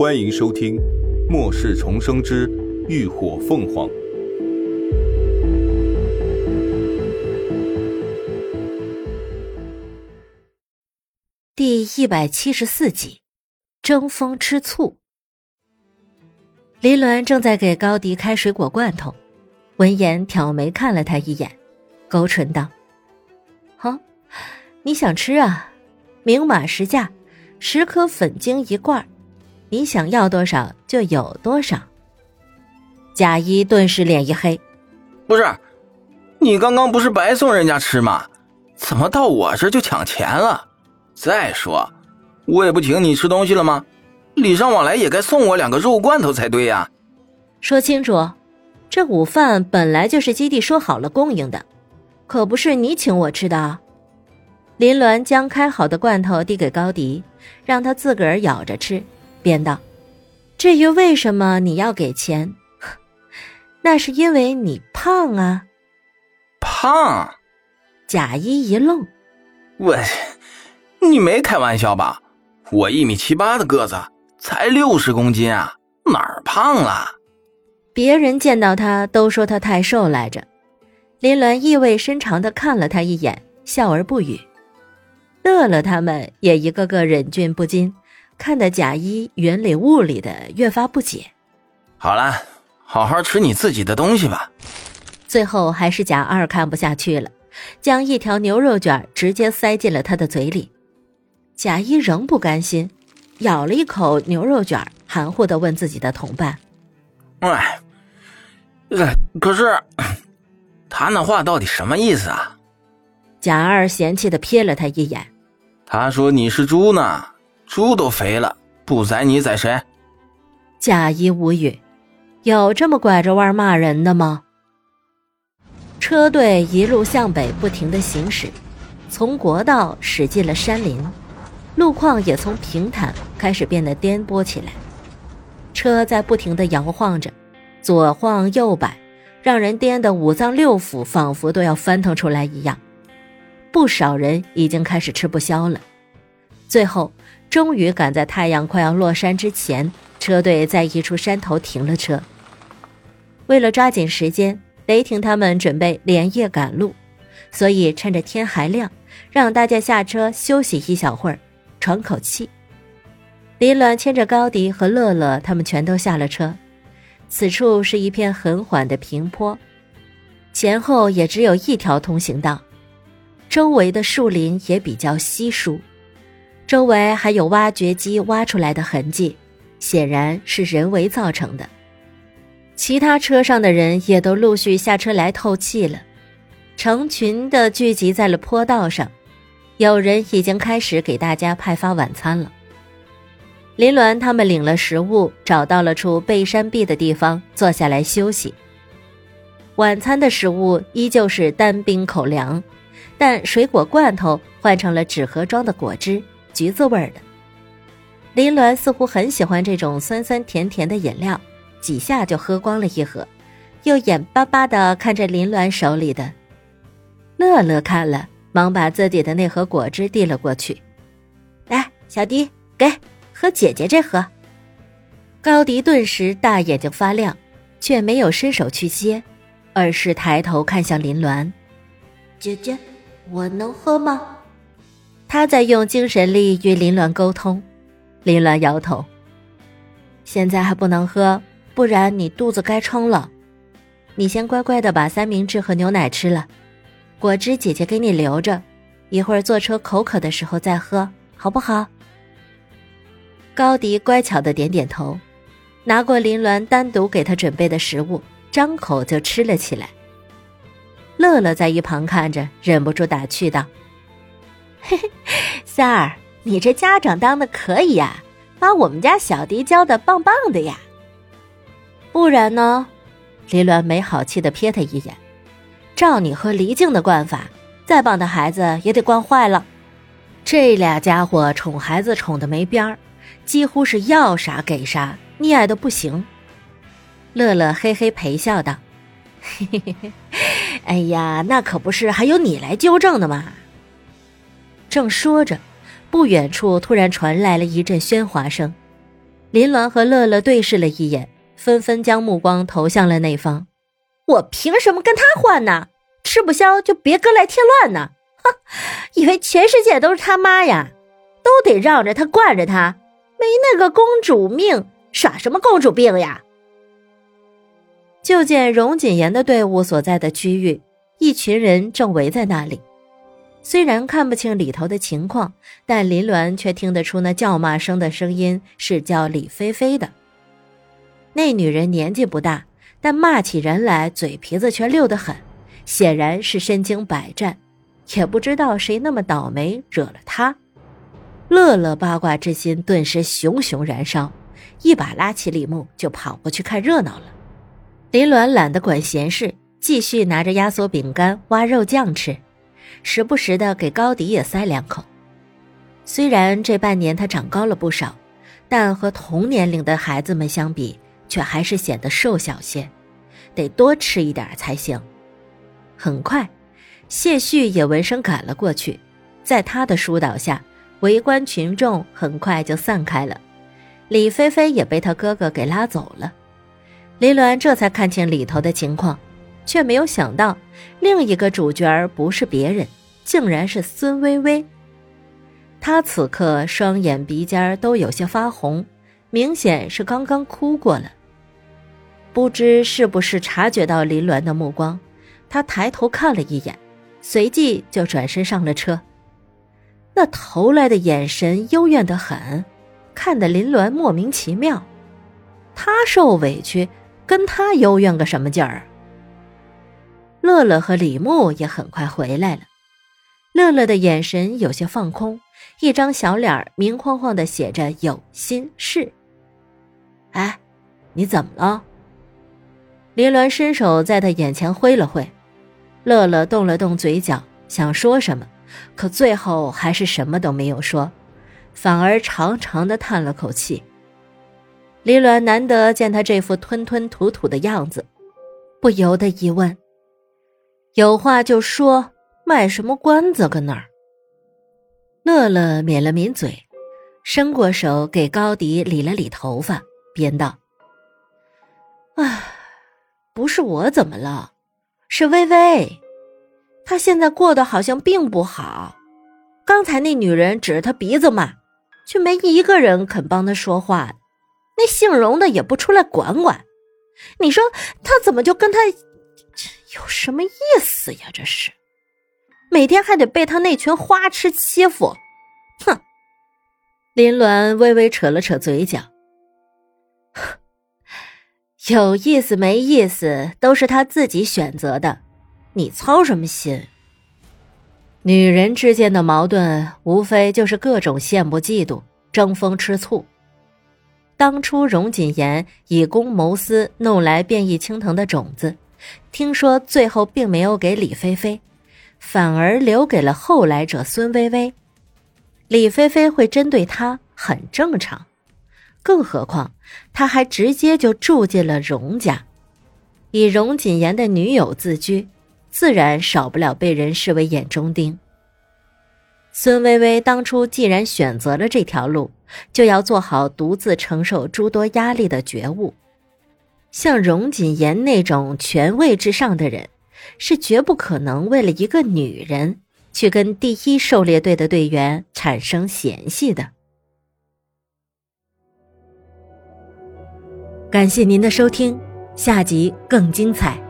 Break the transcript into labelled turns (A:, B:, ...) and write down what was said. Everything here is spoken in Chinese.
A: 欢迎收听《末世重生之浴火凤凰》
B: 第一百七十四集：争风吃醋。林鸾正在给高迪开水果罐头，闻言挑眉看了他一眼，勾唇道：“好，你想吃啊？明码实价，十颗粉晶一罐，你想要多少就有多少。”贾一顿时脸一黑：“
C: 不是，你刚刚不是白送人家吃吗？怎么到我这就抢钱了？再说，我也不请你吃东西了吗？”礼尚往来也该送我两个肉罐头才对呀！
B: 说清楚，这午饭本来就是基地说好了供应的，可不是你请我吃的。林鸾将开好的罐头递给高迪，让他自个儿咬着吃，便道：“至于为什么你要给钱，那是因为你胖啊。”
C: 胖？
B: 贾一一愣：“
C: 我，你没开玩笑吧？我一米七八的个子。”才六十公斤啊，哪儿胖了？
B: 别人见到他都说他太瘦来着。林鸾意味深长的看了他一眼，笑而不语。乐乐他们也一个个忍俊不禁，看得贾一云里雾里的，越发不解。
C: 好了，好好吃你自己的东西吧。
B: 最后还是贾二看不下去了，将一条牛肉卷直接塞进了他的嘴里。贾一仍不甘心。咬了一口牛肉卷，含糊的问自己的同伴：“
C: 哎，可是他那话到底什么意思啊？”
B: 贾二嫌弃的瞥了他一眼：“
C: 他说你是猪呢，猪都肥了，不宰你宰谁？”
B: 贾一无语，有这么拐着弯骂人的吗？车队一路向北不停的行驶，从国道驶进了山林。路况也从平坦开始变得颠簸起来，车在不停的摇晃着，左晃右摆，让人颠得五脏六腑仿佛都要翻腾出来一样。不少人已经开始吃不消了。最后，终于赶在太阳快要落山之前，车队在一处山头停了车。为了抓紧时间，雷霆他们准备连夜赶路，所以趁着天还亮，让大家下车休息一小会儿。喘口气，林鸾牵着高迪和乐乐，他们全都下了车。此处是一片很缓的平坡，前后也只有一条通行道，周围的树林也比较稀疏，周围还有挖掘机挖出来的痕迹，显然是人为造成的。其他车上的人也都陆续下车来透气了，成群的聚集在了坡道上。有人已经开始给大家派发晚餐了。林鸾他们领了食物，找到了处背山壁的地方，坐下来休息。晚餐的食物依旧是单冰口粮，但水果罐头换成了纸盒装的果汁，橘子味儿的。林鸾似乎很喜欢这种酸酸甜甜的饮料，几下就喝光了一盒，又眼巴巴地看着林鸾手里的。乐乐看了。忙把自己的那盒果汁递了过去，来，小迪，给喝姐姐这盒。高迪顿时大眼睛发亮，却没有伸手去接，而是抬头看向林鸾：“姐姐，我能喝吗？”他在用精神力与林鸾沟通。林鸾摇头：“现在还不能喝，不然你肚子该撑了。你先乖乖的把三明治和牛奶吃了。”果汁姐姐给你留着，一会儿坐车口渴的时候再喝，好不好？高迪乖巧的点点头，拿过林鸾单独给他准备的食物，张口就吃了起来。乐乐在一旁看着，忍不住打趣道：“嘿嘿，三儿，你这家长当的可以呀，把我们家小迪教的棒棒的呀。不然呢？”林鸾没好气的瞥他一眼。照你和黎静的惯法，再棒的孩子也得惯坏了。这俩家伙宠孩子宠的没边儿，几乎是要啥给啥，溺爱的不行。乐乐嘿嘿陪笑道：“嘿嘿嘿嘿，哎呀，那可不是还有你来纠正的吗？”正说着，不远处突然传来了一阵喧哗声，林鸾和乐乐对视了一眼，纷纷将目光投向了那方。我凭什么跟他换呢？吃不消就别搁来添乱呢！哼，以为全世界都是他妈呀？都得让着他，惯着他，没那个公主命，耍什么公主病呀？就见荣锦言的队伍所在的区域，一群人正围在那里。虽然看不清里头的情况，但林鸾却听得出那叫骂声的声音是叫李菲菲的。那女人年纪不大，但骂起人来嘴皮子却溜得很，显然是身经百战。也不知道谁那么倒霉惹了她。乐乐八卦之心顿时熊熊燃烧，一把拉起李牧就跑过去看热闹了。林鸾懒得管闲事，继续拿着压缩饼干挖肉酱吃。时不时的给高迪也塞两口，虽然这半年他长高了不少，但和同年龄的孩子们相比，却还是显得瘦小些，得多吃一点才行。很快，谢旭也闻声赶了过去，在他的疏导下，围观群众很快就散开了。李菲菲也被他哥哥给拉走了，林鸾这才看清里头的情况。却没有想到，另一个主角不是别人，竟然是孙薇薇。她此刻双眼鼻尖都有些发红，明显是刚刚哭过了。不知是不是察觉到林鸾的目光，他抬头看了一眼，随即就转身上了车。那投来的眼神幽怨的很，看得林鸾莫名其妙。他受委屈，跟他幽怨个什么劲儿？乐乐和李牧也很快回来了。乐乐的眼神有些放空，一张小脸明晃晃的写着“有心事”。哎，你怎么了？林鸾伸手在他眼前挥了挥。乐乐动了动嘴角，想说什么，可最后还是什么都没有说，反而长长的叹了口气。林鸾难得见他这副吞吞吐吐的样子，不由得疑问。有话就说，卖什么关子搁那儿？乐乐抿了抿嘴，伸过手给高迪理了理头发，边道：“唉，不是我怎么了，是微微，她现在过得好像并不好。刚才那女人指着她鼻子骂，却没一个人肯帮她说话，那姓荣的也不出来管管。你说她怎么就跟他？”有什么意思呀？这是，每天还得被他那群花痴欺负，哼！林鸾微微扯了扯嘴角，有意思没意思都是他自己选择的，你操什么心？女人之间的矛盾，无非就是各种羡慕、嫉妒、争风吃醋。当初荣锦言以公谋私，弄来变异青藤的种子。听说最后并没有给李菲菲，反而留给了后来者孙薇薇。李菲菲会针对他很正常，更何况他还直接就住进了荣家，以荣锦言的女友自居，自然少不了被人视为眼中钉。孙薇薇当初既然选择了这条路，就要做好独自承受诸多压力的觉悟。像荣锦言那种权位之上的人，是绝不可能为了一个女人去跟第一狩猎队的队员产生嫌隙的。感谢您的收听，下集更精彩。